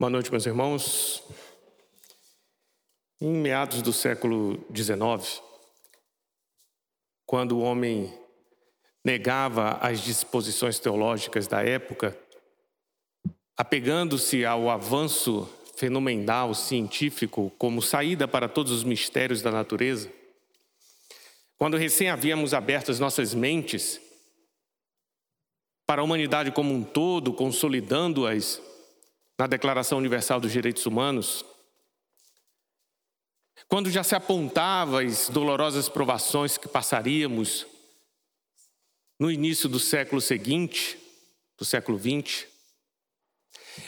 Boa noite, meus irmãos. Em meados do século XIX, quando o homem negava as disposições teológicas da época, apegando-se ao avanço fenomenal científico como saída para todos os mistérios da natureza, quando recém havíamos aberto as nossas mentes para a humanidade como um todo, consolidando-as na Declaração Universal dos Direitos Humanos, quando já se apontava as dolorosas provações que passaríamos no início do século seguinte, do século XX,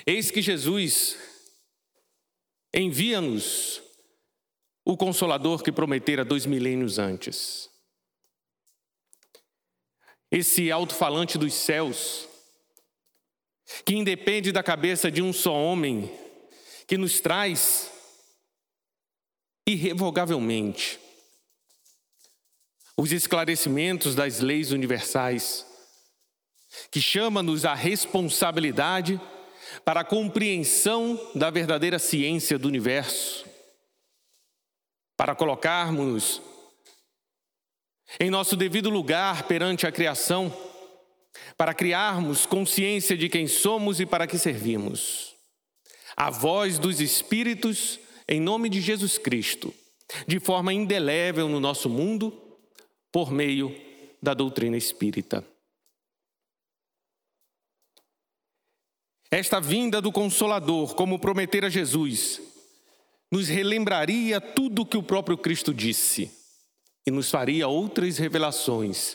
eis que Jesus envia-nos o Consolador que prometera dois milênios antes. Esse alto-falante dos céus, que independe da cabeça de um só homem, que nos traz irrevogavelmente os esclarecimentos das leis universais, que chama-nos à responsabilidade para a compreensão da verdadeira ciência do universo, para colocarmos em nosso devido lugar perante a criação para criarmos consciência de quem somos e para que servimos. A voz dos Espíritos, em nome de Jesus Cristo, de forma indelével no nosso mundo, por meio da doutrina espírita. Esta vinda do Consolador, como prometera Jesus, nos relembraria tudo o que o próprio Cristo disse e nos faria outras revelações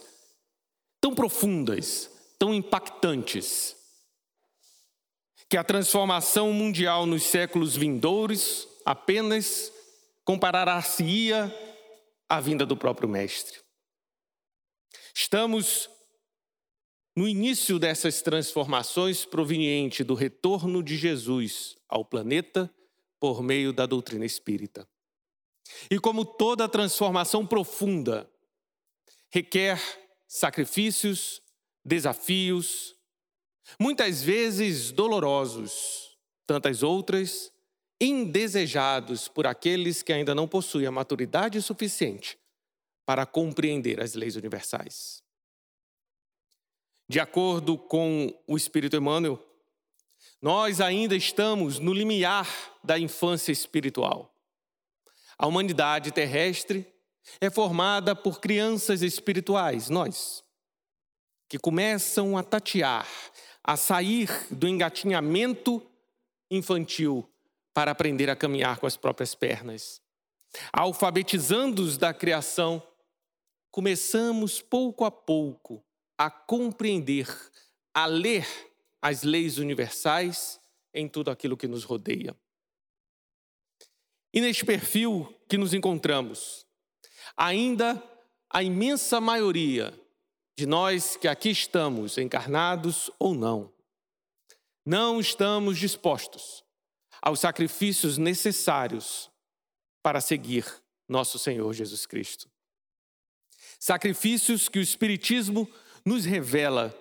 tão profundas, tão impactantes, que a transformação mundial nos séculos vindouros apenas comparará-se-ia à vinda do próprio Mestre. Estamos no início dessas transformações proveniente do retorno de Jesus ao planeta por meio da doutrina espírita. E como toda transformação profunda requer sacrifícios, desafios, muitas vezes dolorosos, tantas outras indesejados por aqueles que ainda não possuem a maturidade suficiente para compreender as leis universais. De acordo com o Espírito Emmanuel, nós ainda estamos no limiar da infância espiritual. A humanidade terrestre é formada por crianças espirituais, nós, que começam a tatear, a sair do engatinhamento infantil para aprender a caminhar com as próprias pernas. Alfabetizando-os da criação, começamos pouco a pouco a compreender, a ler as leis universais em tudo aquilo que nos rodeia. E neste perfil que nos encontramos, ainda a imensa maioria de nós que aqui estamos, encarnados ou não, não estamos dispostos aos sacrifícios necessários para seguir nosso Senhor Jesus Cristo. Sacrifícios que o Espiritismo nos revela,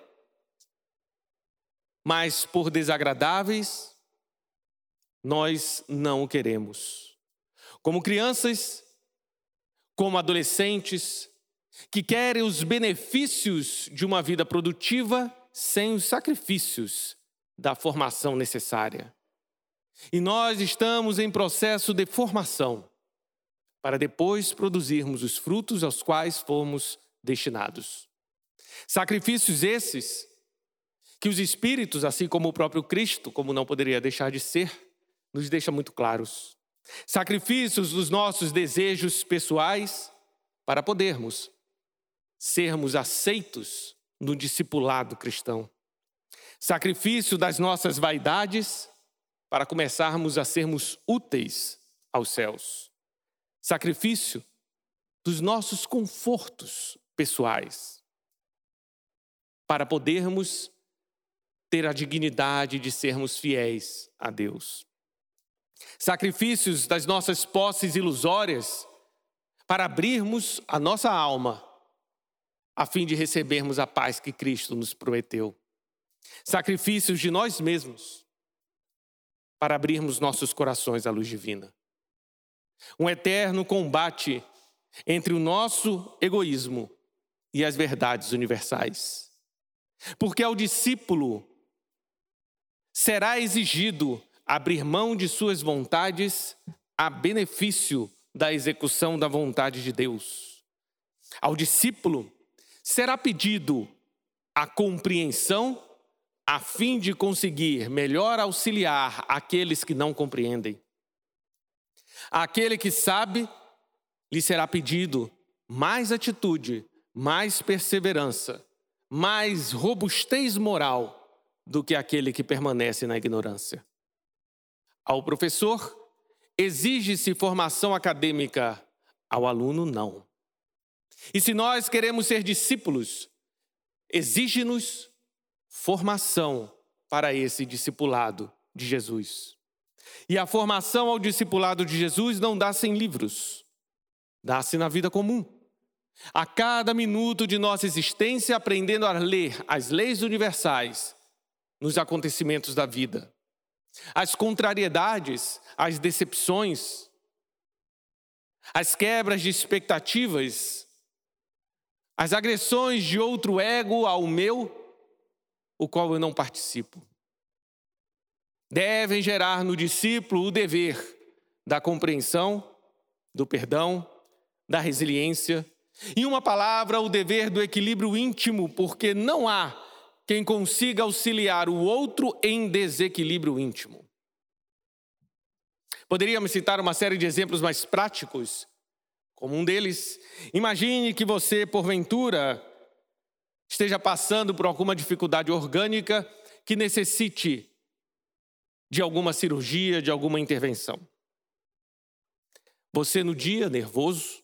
mas por desagradáveis, nós não o queremos como crianças, como adolescentes, que querem os benefícios de uma vida produtiva sem os sacrifícios da formação necessária. E nós estamos em processo de formação para depois produzirmos os frutos aos quais fomos destinados. Sacrifícios esses que os espíritos, assim como o próprio Cristo, como não poderia deixar de ser, nos deixa muito claros. Sacrifícios dos nossos desejos pessoais para podermos sermos aceitos no discipulado cristão. Sacrifício das nossas vaidades para começarmos a sermos úteis aos céus. Sacrifício dos nossos confortos pessoais para podermos ter a dignidade de sermos fiéis a Deus sacrifícios das nossas posses ilusórias, para abrirmos a nossa alma, a fim de recebermos a paz que Cristo nos prometeu. Sacrifícios de nós mesmos, para abrirmos nossos corações à luz divina. Um eterno combate entre o nosso egoísmo e as verdades universais. Porque ao discípulo será exigido abrir mão de suas vontades a benefício da execução da vontade de Deus. Ao discípulo será pedido a compreensão a fim de conseguir melhor auxiliar aqueles que não compreendem. Aquele que sabe, lhe será pedido mais atitude, mais perseverança, mais robustez moral do que aquele que permanece na ignorância. Ao professor, exige-se formação acadêmica, ao aluno, não. E se nós queremos ser discípulos, exige-nos formação para esse discipulado de Jesus. E a formação ao discipulado de Jesus não dá-se em livros, dá-se na vida comum. A cada minuto de nossa existência, aprendendo a ler as leis universais nos acontecimentos da vida, as contrariedades, as decepções, as quebras de expectativas, as agressões de outro ego ao meu o qual eu não participo. Devem gerar no discípulo o dever da compreensão, do perdão, da resiliência, em uma palavra, o dever do equilíbrio íntimo, porque não há quem consiga auxiliar o outro em desequilíbrio íntimo. Poderíamos citar uma série de exemplos mais práticos, como um deles. Imagine que você, porventura, esteja passando por alguma dificuldade orgânica que necessite de alguma cirurgia, de alguma intervenção. Você, no dia nervoso,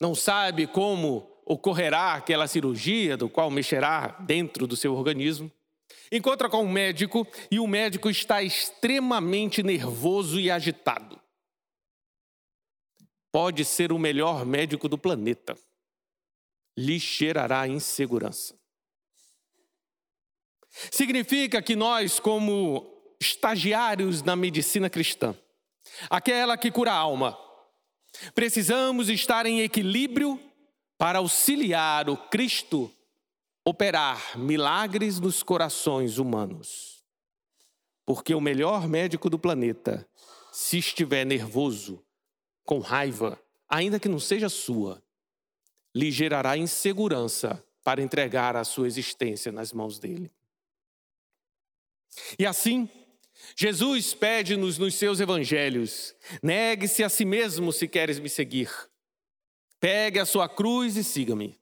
não sabe como ocorrerá aquela cirurgia, do qual mexerá dentro do seu organismo. Encontra com um médico e o médico está extremamente nervoso e agitado. Pode ser o melhor médico do planeta lhe cheirará insegurança. Significa que nós, como estagiários na medicina cristã, aquela que cura a alma, precisamos estar em equilíbrio para auxiliar o Cristo operar milagres nos corações humanos. Porque o melhor médico do planeta, se estiver nervoso, com raiva, ainda que não seja sua, lhe gerará insegurança para entregar a sua existência nas mãos dele. E assim, Jesus pede-nos nos seus evangelhos: negue-se a si mesmo se queres me seguir. Pegue a sua cruz e siga-me.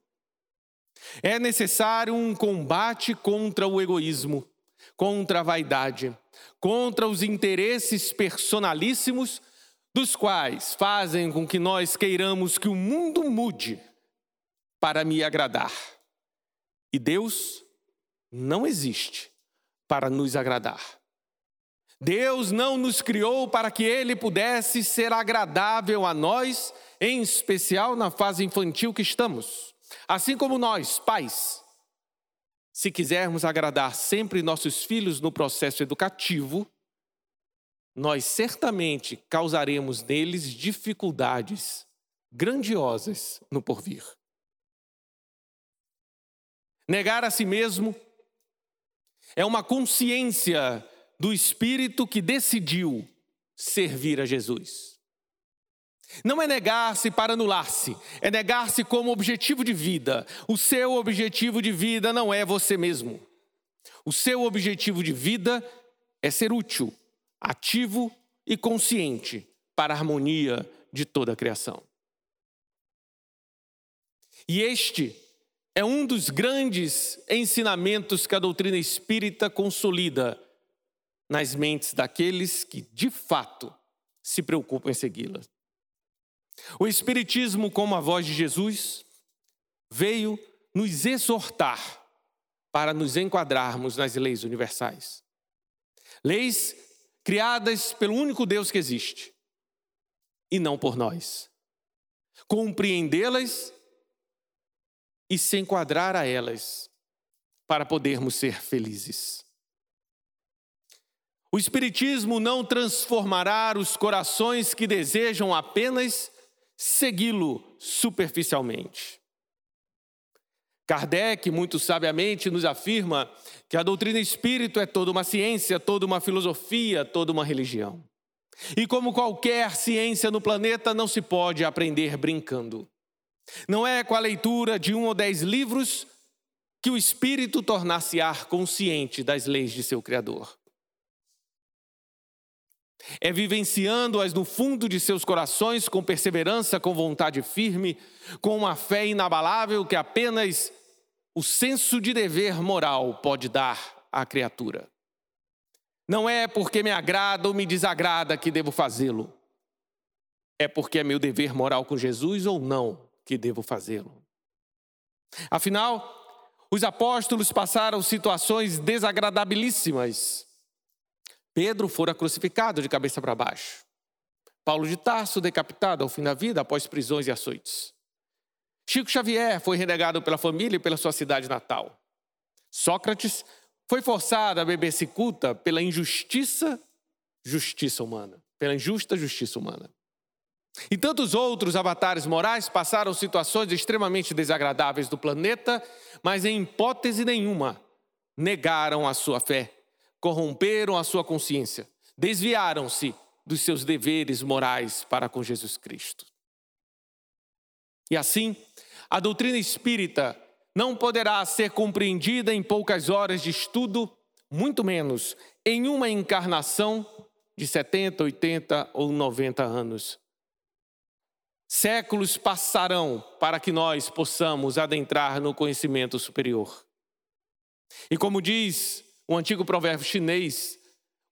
É necessário um combate contra o egoísmo, contra a vaidade, contra os interesses personalíssimos, dos quais fazem com que nós queiramos que o mundo mude para me agradar. E Deus não existe para nos agradar. Deus não nos criou para que Ele pudesse ser agradável a nós, em especial na fase infantil que estamos. Assim como nós, pais, se quisermos agradar sempre nossos filhos no processo educativo, nós certamente causaremos neles dificuldades grandiosas no porvir. Negar a si mesmo é uma consciência do espírito que decidiu servir a Jesus. Não é negar-se para anular-se, é negar-se como objetivo de vida. O seu objetivo de vida não é você mesmo. O seu objetivo de vida é ser útil, ativo e consciente para a harmonia de toda a criação. E este é um dos grandes ensinamentos que a doutrina espírita consolida nas mentes daqueles que, de fato, se preocupam em segui-la. O Espiritismo, como a voz de Jesus, veio nos exortar para nos enquadrarmos nas leis universais. Leis criadas pelo único Deus que existe e não por nós. Compreendê-las e se enquadrar a elas para podermos ser felizes. O Espiritismo não transformará os corações que desejam apenas segui-lo superficialmente. Kardec, muito sabiamente, nos afirma que a doutrina espírita é toda uma ciência, toda uma filosofia, toda uma religião. E como qualquer ciência no planeta, não se pode aprender brincando. Não é com a leitura de um ou dez livros que o espírito tornar-se-á consciente das leis de seu Criador. É vivenciando-as no fundo de seus corações com perseverança, com vontade firme, com uma fé inabalável que apenas o senso de dever moral pode dar à criatura. Não é porque me agrada ou me desagrada que devo fazê-lo. É porque é meu dever moral com Jesus ou não que devo fazê-lo. Afinal, os apóstolos passaram situações desagradabilíssimas Pedro fora crucificado de cabeça para baixo. Paulo de Tarso decapitado ao fim da vida após prisões e açoites. Chico Xavier foi renegado pela família e pela sua cidade natal. Sócrates foi forçado a beber cicuta pela injustiça, justiça humana, pela injusta justiça humana. E tantos outros avatares morais passaram situações extremamente desagradáveis do planeta, mas em hipótese nenhuma negaram a sua fé corromperam a sua consciência, desviaram-se dos seus deveres morais para com Jesus Cristo. E assim, a doutrina espírita não poderá ser compreendida em poucas horas de estudo, muito menos em uma encarnação de 70, 80 ou 90 anos. Séculos passarão para que nós possamos adentrar no conhecimento superior. E como diz um antigo provérbio chinês.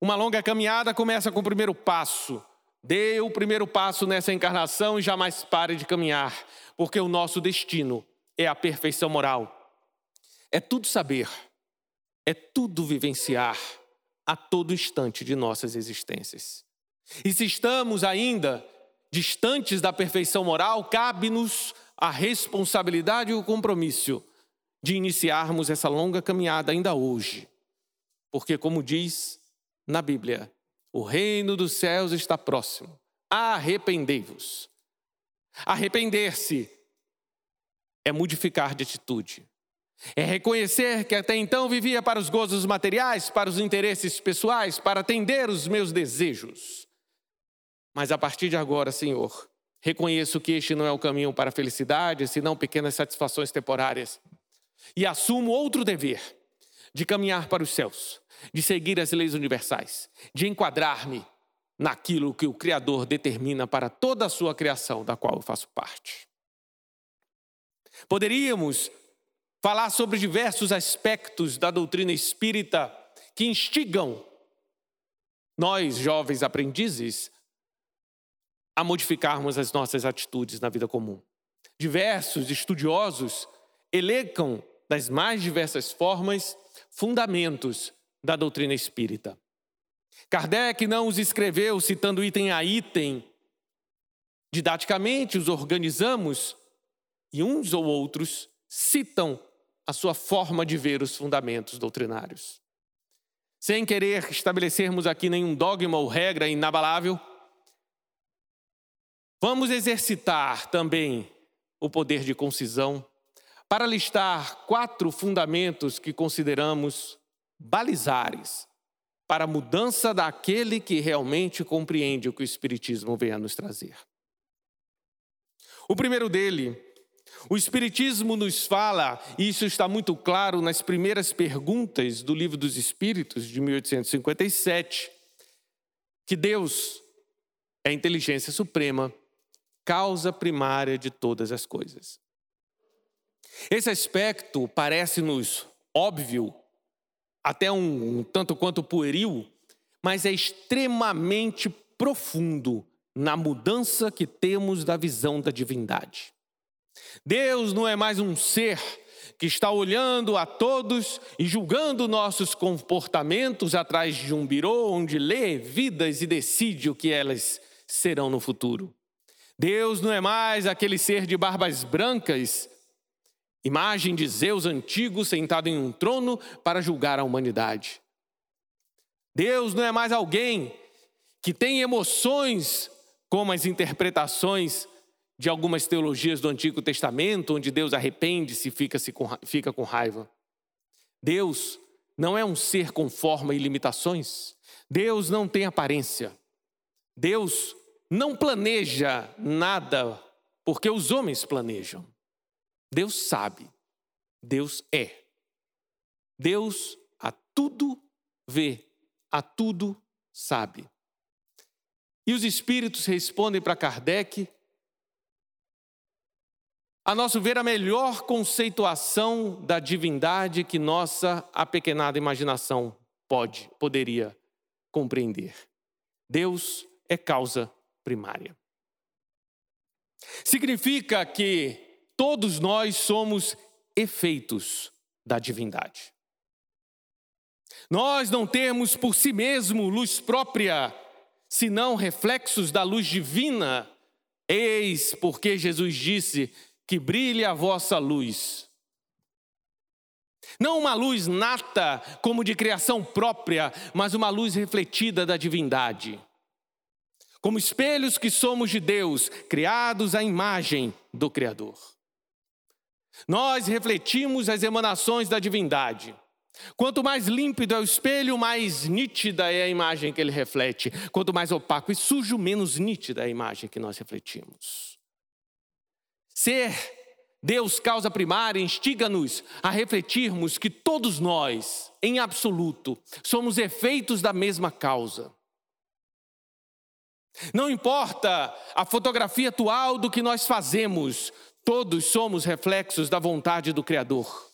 Uma longa caminhada começa com o primeiro passo. Dê o primeiro passo nessa encarnação e jamais pare de caminhar, porque o nosso destino é a perfeição moral. É tudo saber, é tudo vivenciar a todo instante de nossas existências. E se estamos ainda distantes da perfeição moral, cabe-nos a responsabilidade e o compromisso de iniciarmos essa longa caminhada ainda hoje, porque, como diz na Bíblia, o reino dos céus está próximo. Arrependei-vos. Arrepender-se é modificar de atitude. É reconhecer que até então vivia para os gozos materiais, para os interesses pessoais, para atender os meus desejos. Mas a partir de agora, Senhor, reconheço que este não é o caminho para a felicidade, senão pequenas satisfações temporárias. E assumo outro dever de caminhar para os céus, de seguir as leis universais, de enquadrar-me naquilo que o Criador determina para toda a sua criação, da qual eu faço parte. Poderíamos falar sobre diversos aspectos da doutrina espírita que instigam nós, jovens aprendizes, a modificarmos as nossas atitudes na vida comum. Diversos estudiosos elencam das mais diversas formas fundamentos da doutrina espírita. Kardec não os escreveu citando item a item. Didaticamente os organizamos e uns ou outros citam a sua forma de ver os fundamentos doutrinários. Sem querer estabelecermos aqui nenhum dogma ou regra inabalável, vamos exercitar também o poder de concisão para listar quatro fundamentos que consideramos balizares para a mudança daquele que realmente compreende o que o Espiritismo vem a nos trazer. O primeiro dele, o Espiritismo nos fala, e isso está muito claro nas primeiras perguntas do Livro dos Espíritos, de 1857, que Deus é a inteligência suprema, causa primária de todas as coisas. Esse aspecto parece-nos óbvio, até um, um tanto quanto pueril, mas é extremamente profundo na mudança que temos da visão da divindade. Deus não é mais um ser que está olhando a todos e julgando nossos comportamentos atrás de um birô onde lê vidas e decide o que elas serão no futuro. Deus não é mais aquele ser de barbas brancas Imagem de Zeus antigo sentado em um trono para julgar a humanidade. Deus não é mais alguém que tem emoções como as interpretações de algumas teologias do Antigo Testamento, onde Deus arrepende-se e fica, fica com raiva. Deus não é um ser com forma e limitações. Deus não tem aparência. Deus não planeja nada porque os homens planejam. Deus sabe. Deus é. Deus a tudo vê, a tudo sabe. E os espíritos respondem para Kardec, a nosso ver, a melhor conceituação da divindade que nossa apequenada imaginação pode, poderia compreender. Deus é causa primária. Significa que todos nós somos efeitos da divindade. Nós não temos por si mesmo luz própria, senão reflexos da luz divina. Eis porque Jesus disse: que brilhe a vossa luz. Não uma luz nata, como de criação própria, mas uma luz refletida da divindade. Como espelhos que somos de Deus, criados à imagem do Criador. Nós refletimos as emanações da divindade. Quanto mais límpido é o espelho, mais nítida é a imagem que ele reflete. Quanto mais opaco e sujo, menos nítida é a imagem que nós refletimos. Ser Deus causa primária instiga-nos a refletirmos que todos nós, em absoluto, somos efeitos da mesma causa. Não importa a fotografia atual do que nós fazemos, todos somos reflexos da vontade do Criador.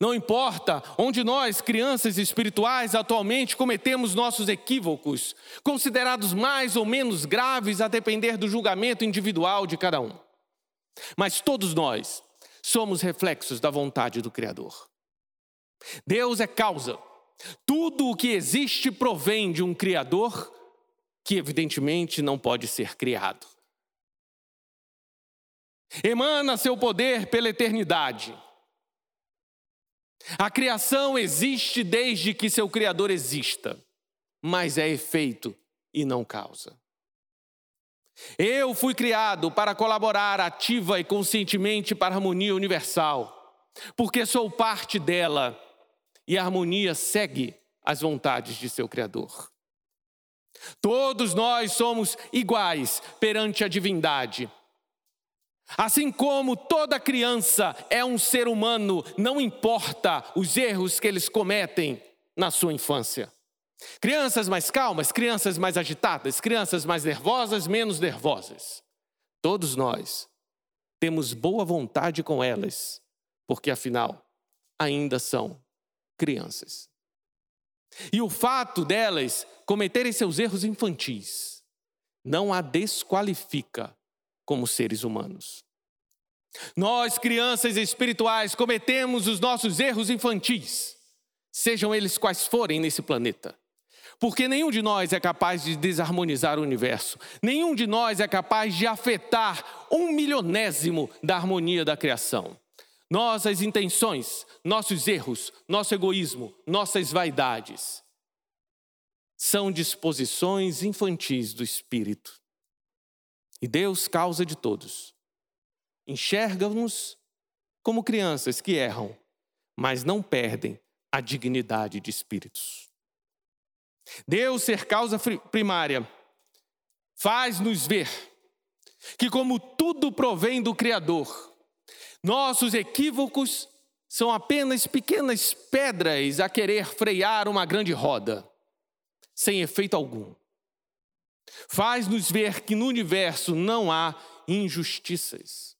Não importa onde nós, crianças espirituais, atualmente cometemos nossos equívocos, considerados mais ou menos graves a depender do julgamento individual de cada um. Mas todos nós somos reflexos da vontade do Criador. Deus é causa. Tudo o que existe provém de um Criador que, evidentemente, não pode ser criado. Emana seu poder pela eternidade. A criação existe desde que seu Criador exista, mas é efeito e não causa. Eu fui criado para colaborar ativa e conscientemente para a harmonia universal, porque sou parte dela e a harmonia segue as vontades de seu Criador. Todos nós somos iguais perante a divindade Assim como toda criança é um ser humano, não importa os erros que eles cometem na sua infância. Crianças mais calmas, crianças mais agitadas, crianças mais nervosas, menos nervosas. Todos nós temos boa vontade com elas, porque afinal ainda são crianças. E o fato delas cometerem seus erros infantis não a desqualifica como seres humanos. Nós, crianças espirituais, cometemos os nossos erros infantis, sejam eles quais forem nesse planeta. Porque nenhum de nós é capaz de desarmonizar o universo, nenhum de nós é capaz de afetar um milionésimo da harmonia da criação. Nossas intenções, nossos erros, nosso egoísmo, nossas vaidades são disposições infantis do espírito. E Deus, causa de todos, enxerga-nos como crianças que erram, mas não perdem a dignidade de espíritos. Deus ser causa primária faz-nos ver que, como tudo provém do Criador, nossos equívocos são apenas pequenas pedras a querer frear uma grande roda, sem efeito algum faz-nos ver que no universo não há injustiças.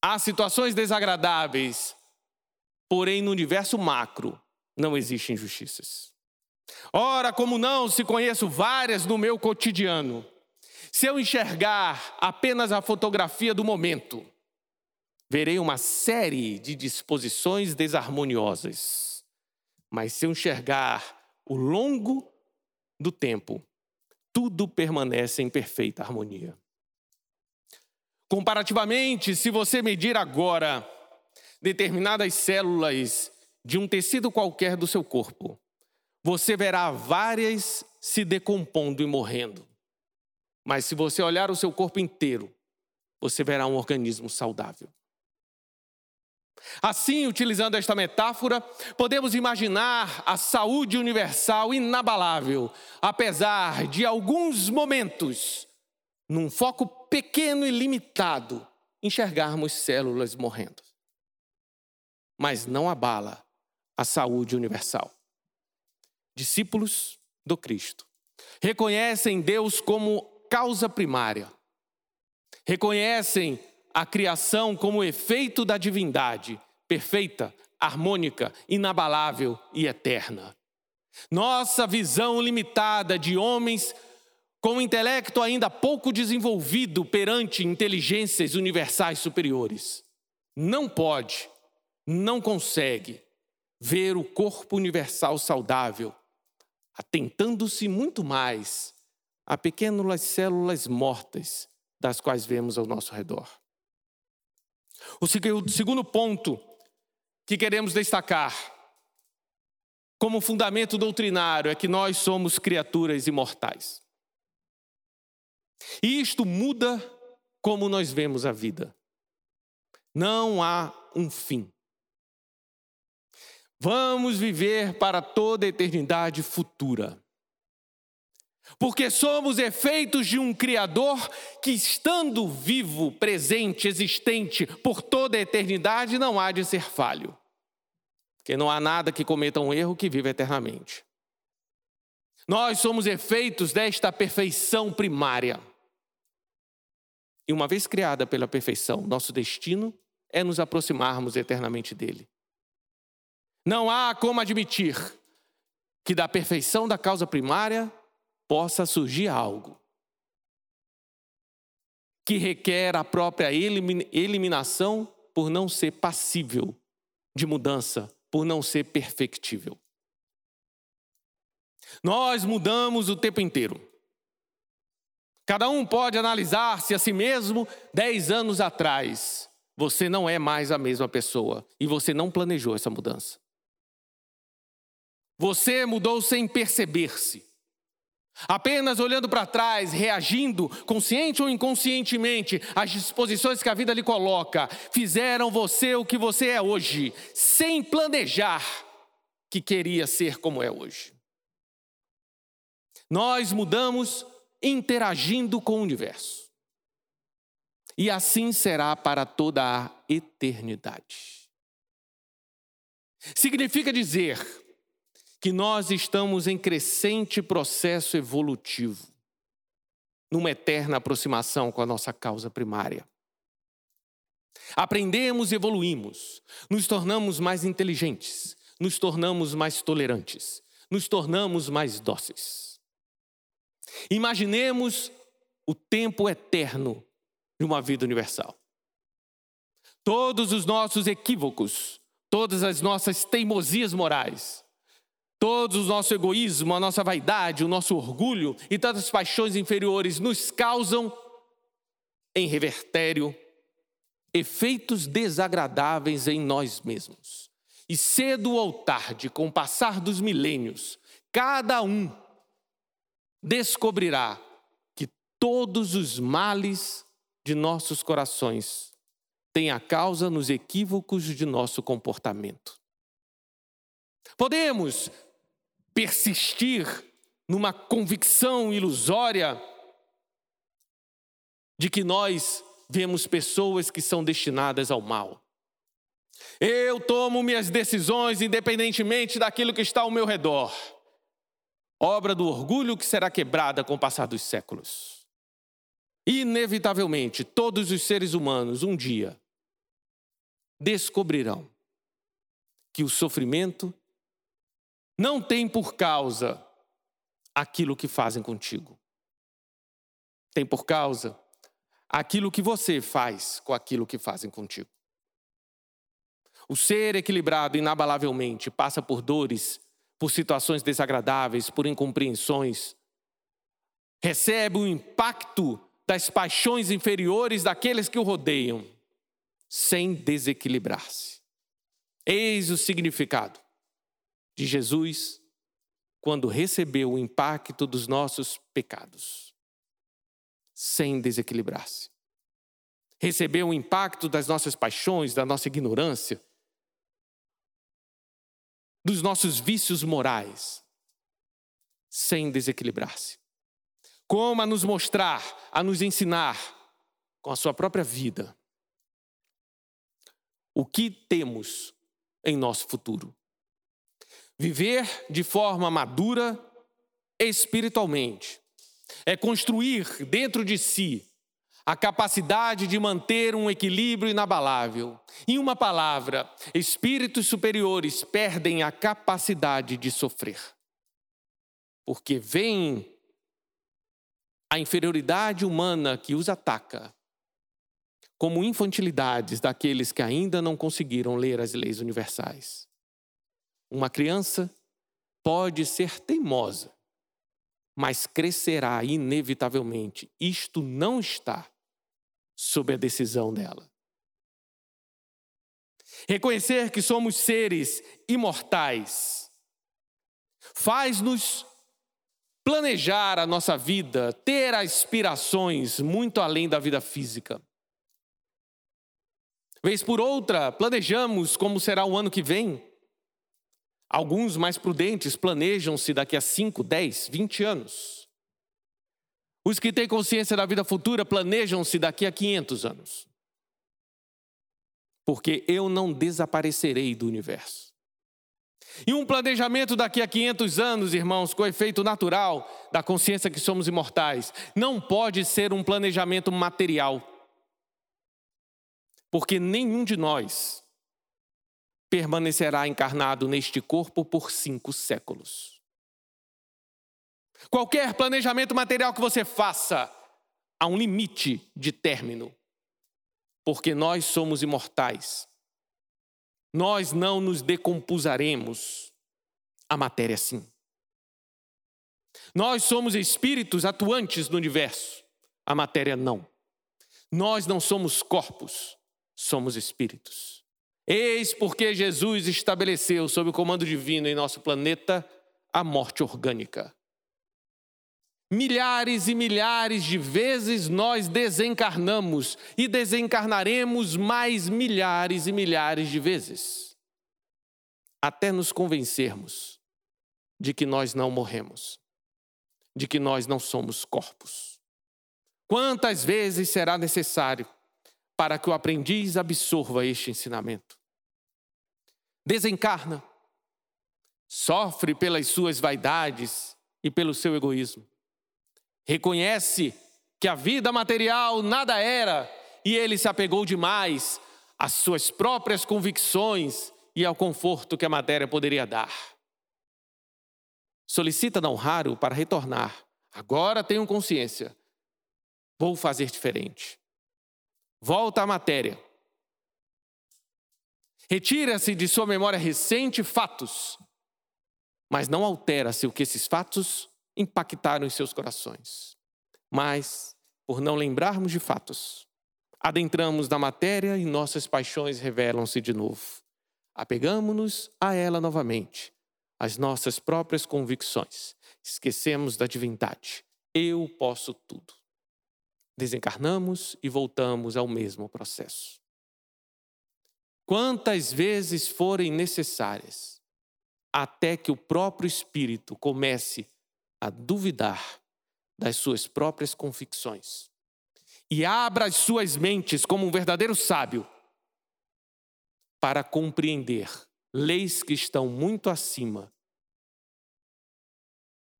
Há situações desagradáveis, porém no universo macro não existem injustiças. Ora, como não, se conheço várias no meu cotidiano. Se eu enxergar apenas a fotografia do momento, verei uma série de disposições desarmoniosas. Mas se eu enxergar o longo do tempo, tudo permanece em perfeita harmonia. Comparativamente, se você medir agora determinadas células de um tecido qualquer do seu corpo, você verá várias se decompondo e morrendo. Mas se você olhar o seu corpo inteiro, você verá um organismo saudável. Assim, utilizando esta metáfora, podemos imaginar a saúde universal inabalável, apesar de alguns momentos, num foco pequeno e limitado, enxergarmos células morrendo. Mas não abala a saúde universal. Discípulos do Cristo reconhecem Deus como causa primária, reconhecem a criação como efeito da divindade, perfeita, harmônica, inabalável e eterna. Nossa visão limitada de homens com intelecto ainda pouco desenvolvido perante inteligências universais superiores não pode, não consegue ver o corpo universal saudável, atentando-se muito mais a pequenas células mortas das quais vemos ao nosso redor. O segundo ponto que queremos destacar como fundamento doutrinário é que nós somos criaturas imortais. E isto muda como nós vemos a vida. Não há um fim. Vamos viver para toda a eternidade futura. Porque somos efeitos de um Criador que, estando vivo, presente, existente por toda a eternidade, não há de ser falho. Porque não há nada que cometa um erro que vive eternamente. Nós somos efeitos desta perfeição primária. E uma vez criada pela perfeição, nosso destino é nos aproximarmos eternamente dele. Não há como admitir que da perfeição da causa primária possa surgir algo que requer a própria eliminação por não ser passível de mudança, por não ser perfectível. Nós mudamos o tempo inteiro. Cada um pode analisar-se a si mesmo dez anos atrás. Você não é mais a mesma pessoa e você não planejou essa mudança. Você mudou sem perceber-se. Apenas olhando para trás, reagindo, consciente ou inconscientemente, às disposições que a vida lhe coloca, fizeram você o que você é hoje, sem planejar que queria ser como é hoje. Nós mudamos interagindo com o universo. E assim será para toda a eternidade. Significa dizer que nós estamos em crescente processo evolutivo, numa eterna aproximação com a nossa causa primária. Aprendemos e evoluímos, nos tornamos mais inteligentes, nos tornamos mais tolerantes, nos tornamos mais dóceis. Imaginemos o tempo eterno de uma vida universal. Todos os nossos equívocos, todas as nossas teimosias morais, Todos o nosso egoísmo, a nossa vaidade, o nosso orgulho e tantas paixões inferiores nos causam, em revertério, efeitos desagradáveis em nós mesmos. E cedo ou tarde, com o passar dos milênios, cada um descobrirá que todos os males de nossos corações têm a causa nos equívocos de nosso comportamento. Podemos persistir numa convicção ilusória de que nós vemos pessoas que são destinadas ao mal. Eu tomo minhas decisões independentemente daquilo que está ao meu redor. Obra do orgulho que será quebrada com o passar dos séculos. Inevitavelmente, todos os seres humanos um dia descobrirão que o sofrimento não tem por causa aquilo que fazem contigo. Tem por causa aquilo que você faz com aquilo que fazem contigo. O ser equilibrado inabalavelmente passa por dores, por situações desagradáveis, por incompreensões. Recebe o impacto das paixões inferiores daqueles que o rodeiam, sem desequilibrar-se. Eis o significado de Jesus quando recebeu o impacto dos nossos pecados, sem desequilibrar-se. Recebeu o impacto das nossas paixões, da nossa ignorância, dos nossos vícios morais, sem desequilibrar-se. Como a nos mostrar, a nos ensinar com a sua própria vida o que temos em nosso futuro. Viver de forma madura espiritualmente é construir dentro de si a capacidade de manter um equilíbrio inabalável. Em uma palavra, espíritos superiores perdem a capacidade de sofrer. Porque vem a inferioridade humana que os ataca como infantilidades daqueles que ainda não conseguiram ler as leis universais. Uma criança pode ser teimosa, mas crescerá inevitavelmente. Isto não está sob a decisão dela. Reconhecer que somos seres imortais faz-nos planejar a nossa vida, ter aspirações muito além da vida física. Vez por outra, planejamos como será o ano que vem. Alguns mais prudentes planejam-se daqui a 5, 10, 20 anos. Os que têm consciência da vida futura planejam-se daqui a 500 anos. Porque eu não desaparecerei do universo. E um planejamento daqui a 500 anos, irmãos, com efeito natural da consciência que somos imortais, não pode ser um planejamento material porque nenhum de nós permanecerá encarnado neste corpo por cinco séculos. Qualquer planejamento material que você faça, há um limite de término, porque nós somos imortais. Nós não nos decompusaremos, a matéria sim. Nós somos espíritos atuantes no universo, a matéria não. Nós não somos corpos, somos espíritos. Eis porque Jesus estabeleceu, sob o comando divino em nosso planeta, a morte orgânica. Milhares e milhares de vezes nós desencarnamos e desencarnaremos mais milhares e milhares de vezes, até nos convencermos de que nós não morremos, de que nós não somos corpos. Quantas vezes será necessário para que o aprendiz absorva este ensinamento. Desencarna, sofre pelas suas vaidades e pelo seu egoísmo. Reconhece que a vida material nada era e ele se apegou demais às suas próprias convicções e ao conforto que a matéria poderia dar. Solicita não raro para retornar. Agora tenho consciência. Vou fazer diferente. Volta à matéria. Retira-se de sua memória recente fatos, mas não altera-se o que esses fatos impactaram em seus corações. Mas, por não lembrarmos de fatos, adentramos na matéria e nossas paixões revelam-se de novo. Apegamos-nos a ela novamente, as nossas próprias convicções. Esquecemos da divindade. Eu posso tudo desencarnamos e voltamos ao mesmo processo. Quantas vezes forem necessárias, até que o próprio espírito comece a duvidar das suas próprias convicções e abra as suas mentes como um verdadeiro sábio para compreender leis que estão muito acima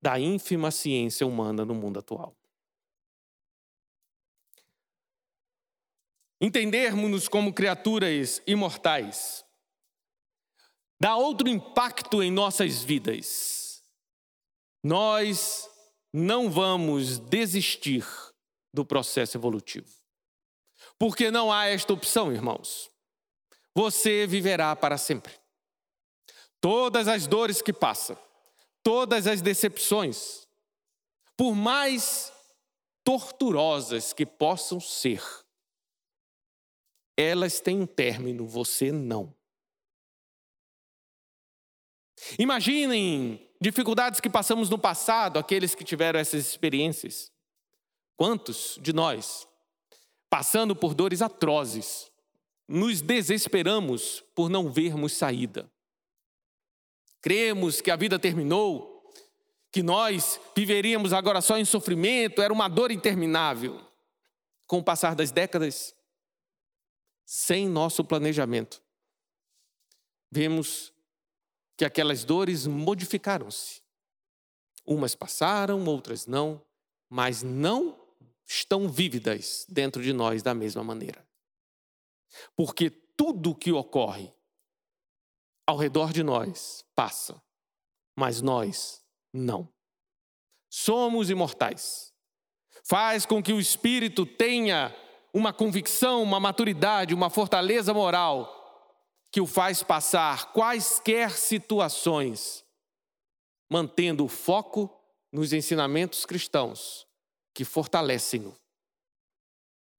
da ínfima ciência humana no mundo atual. Entendermos-nos como criaturas imortais, dá outro impacto em nossas vidas. Nós não vamos desistir do processo evolutivo. Porque não há esta opção, irmãos. Você viverá para sempre. Todas as dores que passa, todas as decepções, por mais torturosas que possam ser, elas têm um término, você não. Imaginem dificuldades que passamos no passado, aqueles que tiveram essas experiências. Quantos de nós, passando por dores atrozes, nos desesperamos por não vermos saída? Cremos que a vida terminou, que nós viveríamos agora só em sofrimento, era uma dor interminável. Com o passar das décadas, sem nosso planejamento, vemos que aquelas dores modificaram-se. Umas passaram, outras não, mas não estão vívidas dentro de nós da mesma maneira. Porque tudo que ocorre ao redor de nós passa, mas nós não. Somos imortais. Faz com que o espírito tenha uma convicção, uma maturidade, uma fortaleza moral que o faz passar quaisquer situações, mantendo o foco nos ensinamentos cristãos que fortalecem-no.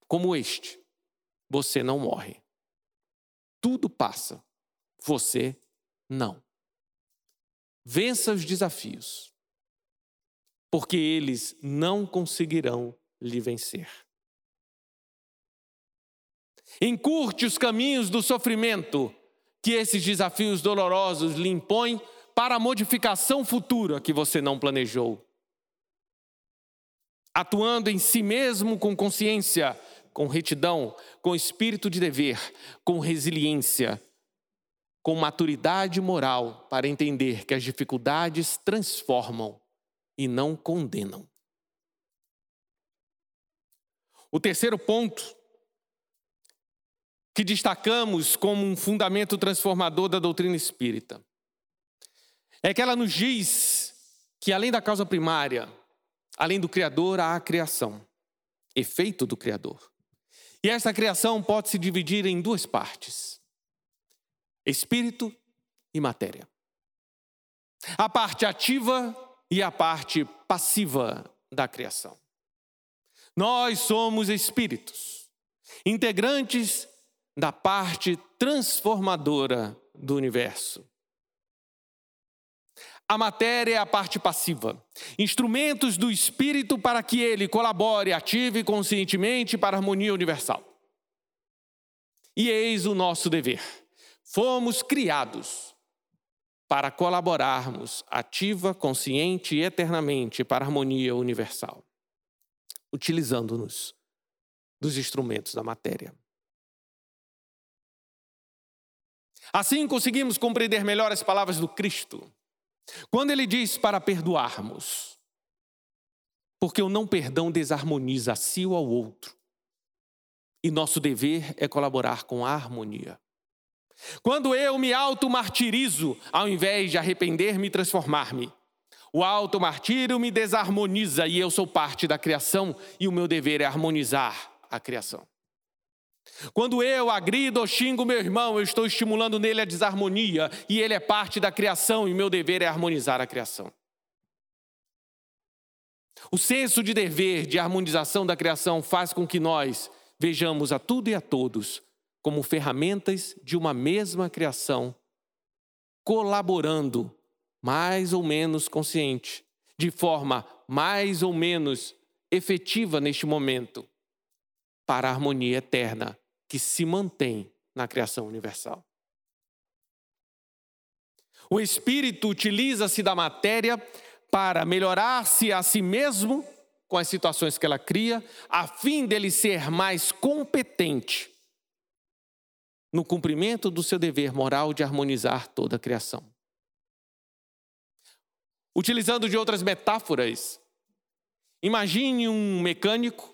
Como este, você não morre. Tudo passa, você não. Vença os desafios, porque eles não conseguirão lhe vencer. Encurte os caminhos do sofrimento que esses desafios dolorosos lhe impõem para a modificação futura que você não planejou. Atuando em si mesmo com consciência, com retidão, com espírito de dever, com resiliência, com maturidade moral para entender que as dificuldades transformam e não condenam. O terceiro ponto que destacamos como um fundamento transformador da doutrina espírita é que ela nos diz que além da causa primária, além do Criador, há a criação, efeito do Criador. E esta criação pode se dividir em duas partes espírito e matéria. A parte ativa e a parte passiva da criação. Nós somos espíritos, integrantes da parte transformadora do universo. A matéria é a parte passiva, instrumentos do espírito para que ele colabore ative conscientemente para a harmonia universal. E eis o nosso dever Fomos criados para colaborarmos ativa, consciente e eternamente para a harmonia universal, utilizando-nos dos instrumentos da matéria. Assim conseguimos compreender melhor as palavras do Cristo, quando ele diz para perdoarmos, porque o não perdão desarmoniza a si ou ao outro, e nosso dever é colaborar com a harmonia. Quando eu me auto-martirizo, ao invés de arrepender-me e transformar-me, o auto-martírio me desarmoniza e eu sou parte da criação e o meu dever é harmonizar a criação. Quando eu agrido ou xingo meu irmão, eu estou estimulando nele a desarmonia e ele é parte da criação e meu dever é harmonizar a criação. O senso de dever, de harmonização da criação faz com que nós vejamos a tudo e a todos como ferramentas de uma mesma criação, colaborando mais ou menos consciente, de forma mais ou menos efetiva neste momento, para a harmonia eterna que se mantém na criação universal. O espírito utiliza-se da matéria para melhorar-se a si mesmo com as situações que ela cria, a fim dele ser mais competente no cumprimento do seu dever moral de harmonizar toda a criação. Utilizando de outras metáforas, imagine um mecânico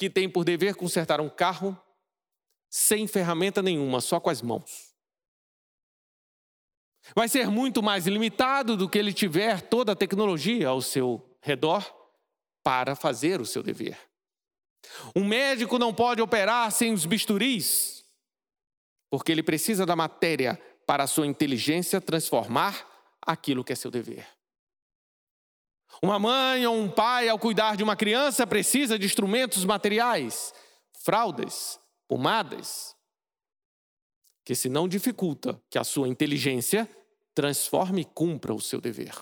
que tem por dever consertar um carro sem ferramenta nenhuma, só com as mãos. Vai ser muito mais limitado do que ele tiver toda a tecnologia ao seu redor para fazer o seu dever. Um médico não pode operar sem os bisturis, porque ele precisa da matéria para a sua inteligência transformar aquilo que é seu dever. Uma mãe ou um pai, ao cuidar de uma criança, precisa de instrumentos materiais, fraldas, pomadas, que se não dificulta que a sua inteligência transforme e cumpra o seu dever.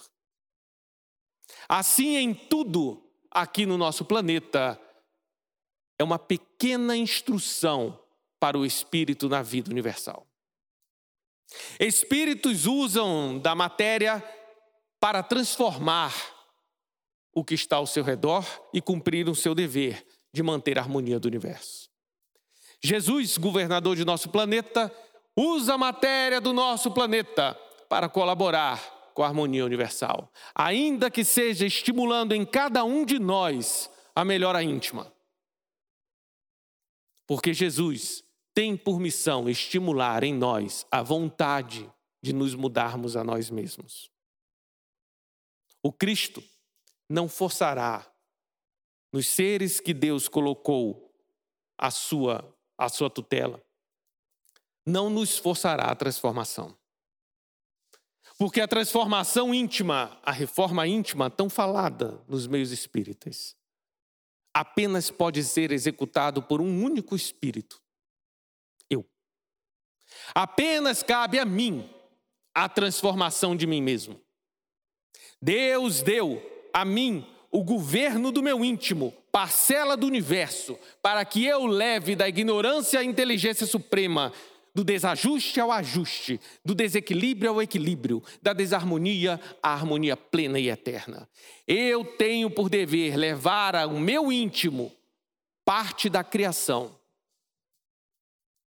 Assim, em tudo aqui no nosso planeta, é uma pequena instrução para o espírito na vida universal. Espíritos usam da matéria para transformar o que está ao seu redor e cumprir o seu dever de manter a harmonia do universo. Jesus, governador de nosso planeta, usa a matéria do nosso planeta para colaborar com a harmonia universal, ainda que seja estimulando em cada um de nós a melhora íntima. Porque Jesus tem por missão estimular em nós a vontade de nos mudarmos a nós mesmos. O Cristo não forçará nos seres que Deus colocou a sua, a sua tutela, não nos forçará a transformação. Porque a transformação íntima, a reforma íntima, tão falada nos meios espíritas, apenas pode ser executado por um único espírito, eu. Apenas cabe a mim a transformação de mim mesmo. Deus deu a mim o governo do meu íntimo, parcela do universo, para que eu leve da ignorância à inteligência suprema, do desajuste ao ajuste, do desequilíbrio ao equilíbrio, da desarmonia à harmonia plena e eterna. Eu tenho por dever levar ao meu íntimo parte da criação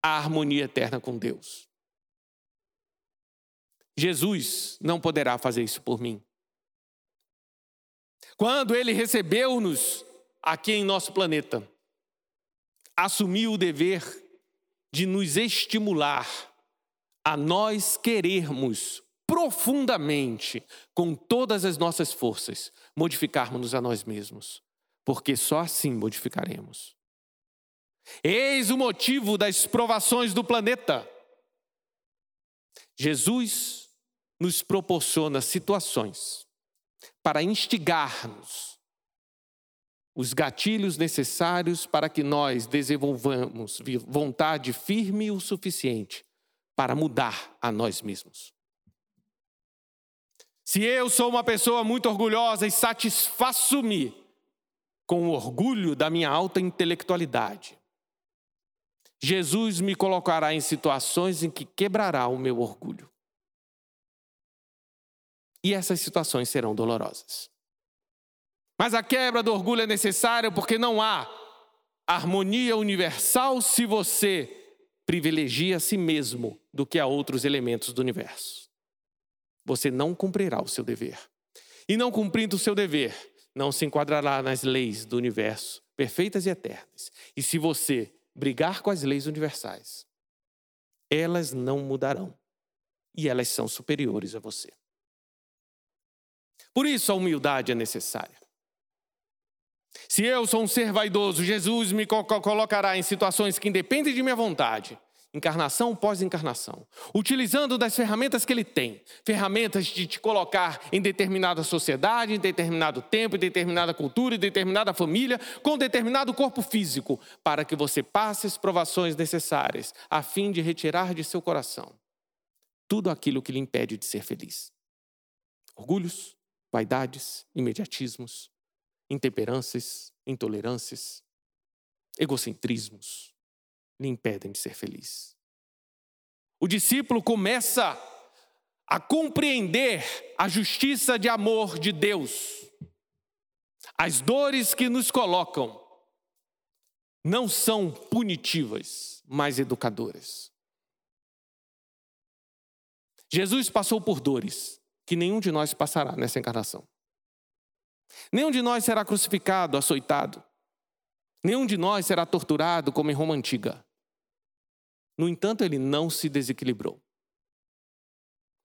à harmonia eterna com Deus. Jesus não poderá fazer isso por mim. Quando ele recebeu-nos aqui em nosso planeta, assumiu o dever de nos estimular a nós querermos profundamente, com todas as nossas forças, modificarmos-nos a nós mesmos, porque só assim modificaremos. Eis o motivo das provações do planeta. Jesus nos proporciona situações para instigar-nos os gatilhos necessários para que nós desenvolvamos vontade firme o suficiente para mudar a nós mesmos. Se eu sou uma pessoa muito orgulhosa e satisfaço-me com o orgulho da minha alta intelectualidade, Jesus me colocará em situações em que quebrará o meu orgulho. E essas situações serão dolorosas. Mas a quebra do orgulho é necessária porque não há harmonia universal se você privilegia a si mesmo do que a outros elementos do universo. Você não cumprirá o seu dever. E não cumprindo o seu dever, não se enquadrará nas leis do universo, perfeitas e eternas. E se você brigar com as leis universais, elas não mudarão. E elas são superiores a você. Por isso a humildade é necessária. Se eu sou um ser vaidoso, Jesus me colocará em situações que independem de minha vontade, encarnação pós-encarnação, utilizando das ferramentas que ele tem, ferramentas de te colocar em determinada sociedade, em determinado tempo, em determinada cultura, em determinada família, com determinado corpo físico, para que você passe as provações necessárias, a fim de retirar de seu coração tudo aquilo que lhe impede de ser feliz. Orgulhos, vaidades, imediatismos, intemperâncias, intolerâncias, egocentrismos lhe impedem de ser feliz. O discípulo começa a compreender a justiça de amor de Deus. As dores que nos colocam não são punitivas, mas educadoras. Jesus passou por dores, que nenhum de nós passará nessa encarnação. Nenhum de nós será crucificado, açoitado. Nenhum de nós será torturado como em Roma antiga. No entanto, ele não se desequilibrou,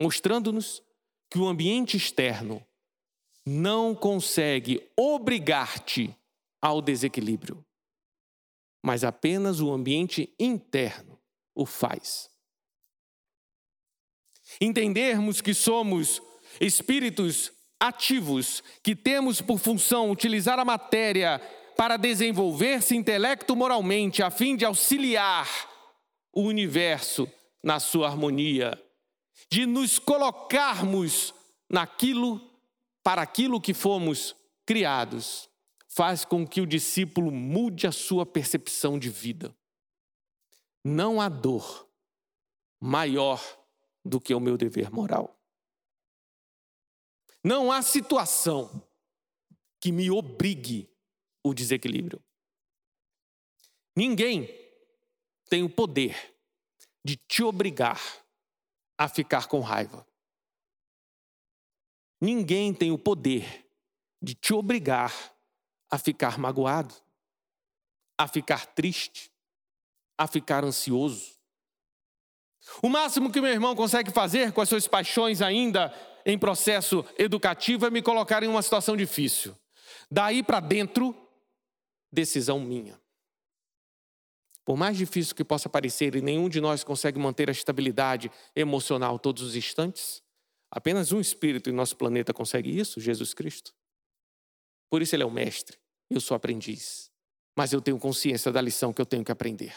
mostrando-nos que o ambiente externo não consegue obrigar-te ao desequilíbrio, mas apenas o ambiente interno o faz. Entendermos que somos espíritos ativos que temos por função utilizar a matéria para desenvolver-se intelecto moralmente a fim de auxiliar o universo na sua harmonia, de nos colocarmos naquilo para aquilo que fomos criados, faz com que o discípulo mude a sua percepção de vida. Não há dor maior do que o meu dever moral. Não há situação que me obrigue o desequilíbrio. Ninguém tem o poder de te obrigar a ficar com raiva. Ninguém tem o poder de te obrigar a ficar magoado, a ficar triste, a ficar ansioso. O máximo que meu irmão consegue fazer com as suas paixões ainda em processo educativo é me colocar em uma situação difícil. Daí para dentro, decisão minha. Por mais difícil que possa parecer, e nenhum de nós consegue manter a estabilidade emocional todos os instantes, apenas um espírito em nosso planeta consegue isso, Jesus Cristo. Por isso ele é o mestre, eu sou aprendiz. Mas eu tenho consciência da lição que eu tenho que aprender.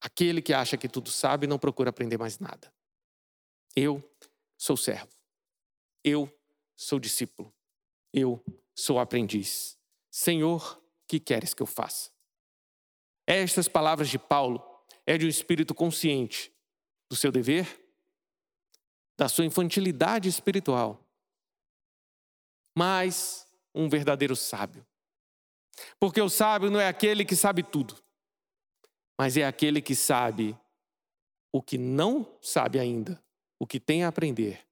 Aquele que acha que tudo sabe não procura aprender mais nada. Eu sou servo. Eu sou discípulo. Eu sou aprendiz. Senhor, que queres que eu faça? Estas palavras de Paulo é de um espírito consciente do seu dever, da sua infantilidade espiritual, mas um verdadeiro sábio. Porque o sábio não é aquele que sabe tudo, mas é aquele que sabe o que não sabe ainda, o que tem a aprender,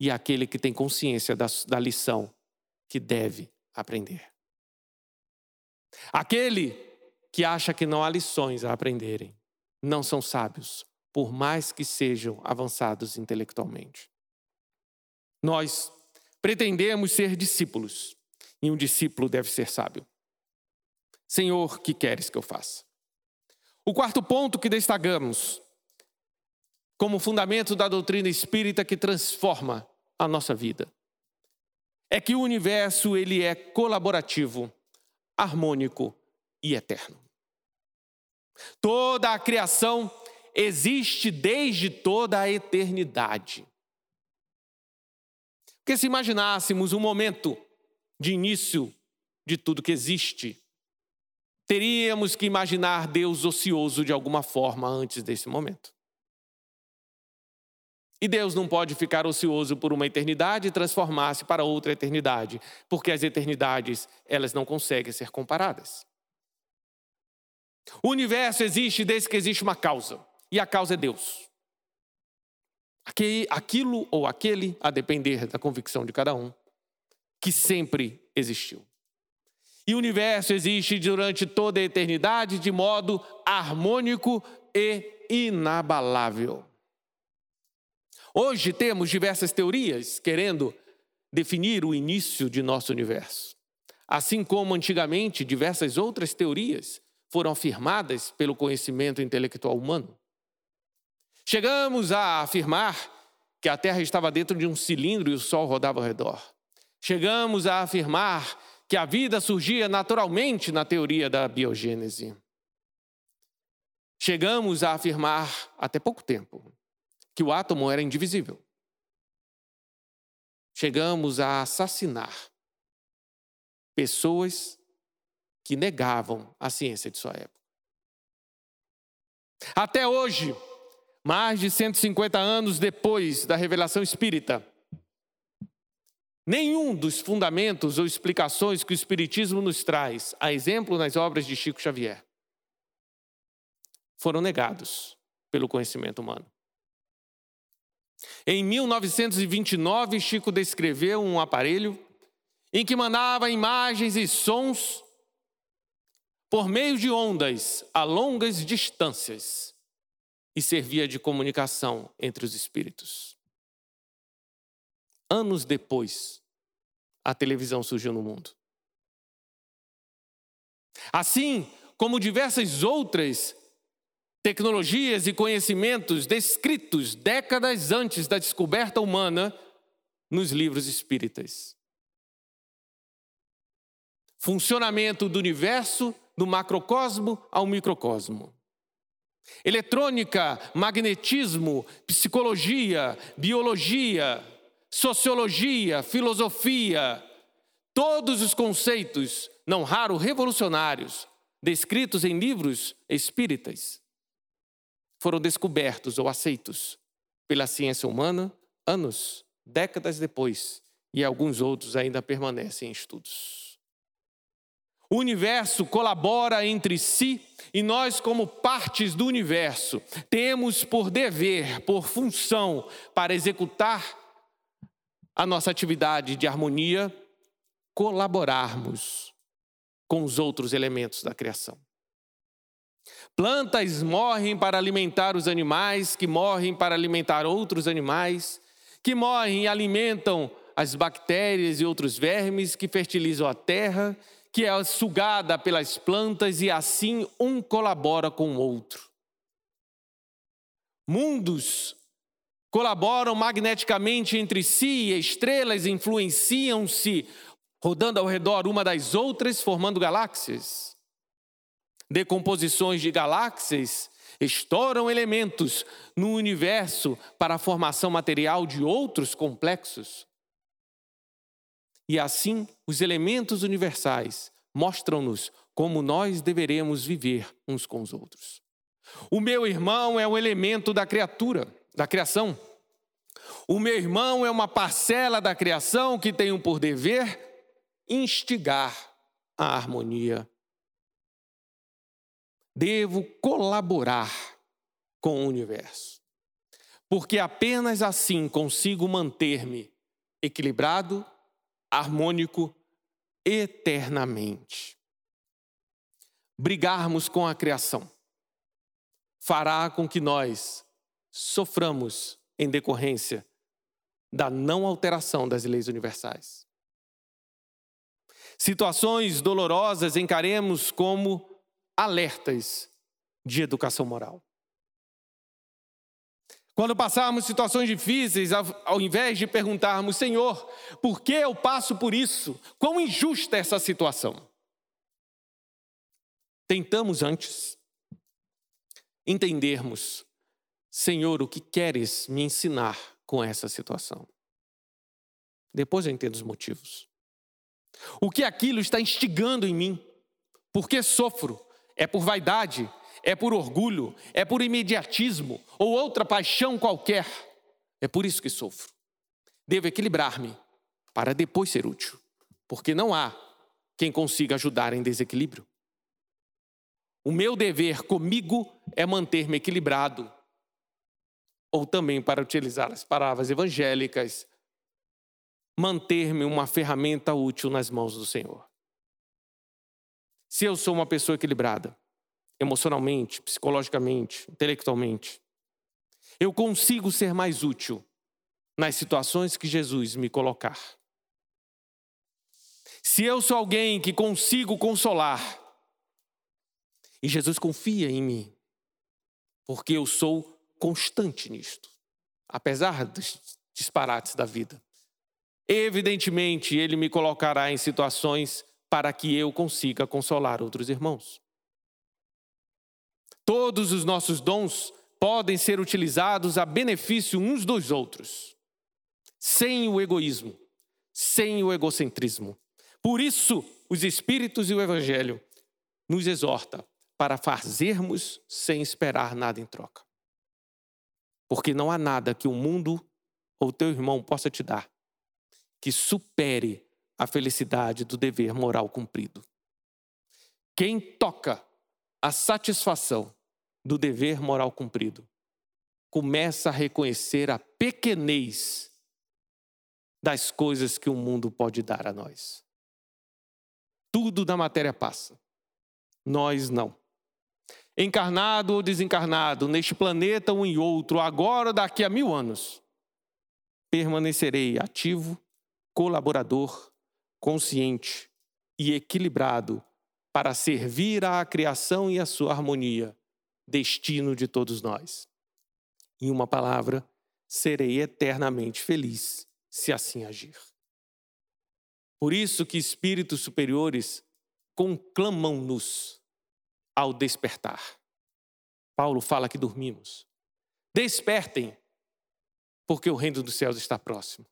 e aquele que tem consciência da, da lição que deve aprender. Aquele que acha que não há lições a aprenderem. Não são sábios, por mais que sejam avançados intelectualmente. Nós pretendemos ser discípulos, e um discípulo deve ser sábio. Senhor, que queres que eu faça? O quarto ponto que destacamos como fundamento da doutrina espírita que transforma a nossa vida é que o universo ele é colaborativo, harmônico e eterno. Toda a criação existe desde toda a eternidade. Porque se imaginássemos um momento de início de tudo que existe, teríamos que imaginar Deus ocioso de alguma forma antes desse momento. E Deus não pode ficar ocioso por uma eternidade e transformar-se para outra eternidade, porque as eternidades, elas não conseguem ser comparadas. O universo existe desde que existe uma causa, e a causa é Deus. Aquilo ou aquele, a depender da convicção de cada um, que sempre existiu. E o universo existe durante toda a eternidade de modo harmônico e inabalável. Hoje temos diversas teorias querendo definir o início de nosso universo. Assim como antigamente diversas outras teorias foram afirmadas pelo conhecimento intelectual humano. Chegamos a afirmar que a Terra estava dentro de um cilindro e o Sol rodava ao redor. Chegamos a afirmar que a vida surgia naturalmente na teoria da biogênese. Chegamos a afirmar, até pouco tempo, que o átomo era indivisível. Chegamos a assassinar pessoas que negavam a ciência de sua época. Até hoje, mais de 150 anos depois da revelação espírita, nenhum dos fundamentos ou explicações que o Espiritismo nos traz, a exemplo nas obras de Chico Xavier, foram negados pelo conhecimento humano. Em 1929, Chico descreveu um aparelho em que mandava imagens e sons por meio de ondas a longas distâncias e servia de comunicação entre os espíritos. Anos depois, a televisão surgiu no mundo. Assim como diversas outras tecnologias e conhecimentos descritos décadas antes da descoberta humana nos livros espíritas. Funcionamento do universo do macrocosmo ao microcosmo. Eletrônica, magnetismo, psicologia, biologia, sociologia, filosofia, todos os conceitos, não raro revolucionários, descritos em livros espíritas, foram descobertos ou aceitos pela ciência humana anos, décadas depois, e alguns outros ainda permanecem em estudos. O universo colabora entre si e nós, como partes do universo, temos por dever, por função, para executar a nossa atividade de harmonia, colaborarmos com os outros elementos da criação. Plantas morrem para alimentar os animais, que morrem para alimentar outros animais, que morrem e alimentam as bactérias e outros vermes que fertilizam a terra, que é sugada pelas plantas e assim um colabora com o outro. Mundos colaboram magneticamente entre si e estrelas influenciam-se, rodando ao redor uma das outras, formando galáxias. Decomposições de galáxias estouram elementos no universo para a formação material de outros complexos. E assim, os elementos universais mostram-nos como nós deveremos viver uns com os outros. O meu irmão é um elemento da criatura, da criação. O meu irmão é uma parcela da criação que tem por dever instigar a harmonia. Devo colaborar com o universo, porque apenas assim consigo manter-me equilibrado harmônico eternamente. Brigarmos com a criação fará com que nós soframos em decorrência da não alteração das leis universais. Situações dolorosas encaremos como alertas de educação moral. Quando passarmos situações difíceis, ao invés de perguntarmos, Senhor, por que eu passo por isso? Quão injusta é essa situação? Tentamos antes entendermos, Senhor, o que queres me ensinar com essa situação? Depois eu entendo os motivos. O que aquilo está instigando em mim? Por que sofro? É por vaidade? é por orgulho, é por imediatismo ou outra paixão qualquer. É por isso que sofro. Devo equilibrar-me para depois ser útil, porque não há quem consiga ajudar em desequilíbrio. O meu dever comigo é manter-me equilibrado. Ou também, para utilizar as palavras evangélicas, manter-me uma ferramenta útil nas mãos do Senhor. Se eu sou uma pessoa equilibrada, emocionalmente, psicologicamente, intelectualmente. Eu consigo ser mais útil nas situações que Jesus me colocar. Se eu sou alguém que consigo consolar, e Jesus confia em mim, porque eu sou constante nisto, apesar dos disparates da vida. Evidentemente, Ele me colocará em situações para que eu consiga consolar outros irmãos. Todos os nossos dons podem ser utilizados a benefício uns dos outros, sem o egoísmo, sem o egocentrismo. Por isso, os Espíritos e o Evangelho nos exorta para fazermos sem esperar nada em troca. Porque não há nada que o mundo ou teu irmão possa te dar que supere a felicidade do dever moral cumprido. Quem toca a satisfação do dever moral cumprido, começa a reconhecer a pequenez das coisas que o mundo pode dar a nós. Tudo da matéria passa, nós não. Encarnado ou desencarnado, neste planeta ou em outro, agora ou daqui a mil anos, permanecerei ativo, colaborador, consciente e equilibrado para servir à criação e à sua harmonia, destino de todos nós. Em uma palavra, serei eternamente feliz se assim agir. Por isso que espíritos superiores conclamam-nos ao despertar. Paulo fala que dormimos. Despertem, porque o reino dos céus está próximo.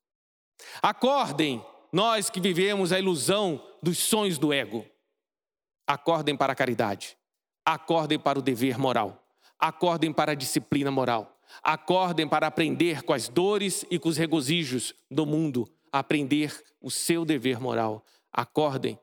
Acordem, nós que vivemos a ilusão dos sonhos do ego. Acordem para a caridade. Acordem para o dever moral. Acordem para a disciplina moral. Acordem para aprender com as dores e com os regozijos do mundo, aprender o seu dever moral. Acordem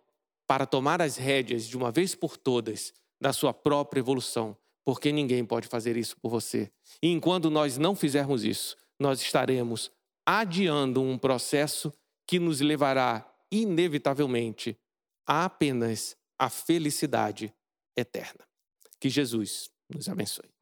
para tomar as rédeas de uma vez por todas da sua própria evolução, porque ninguém pode fazer isso por você. E enquanto nós não fizermos isso, nós estaremos adiando um processo que nos levará inevitavelmente a apenas a felicidade eterna. Que Jesus nos abençoe.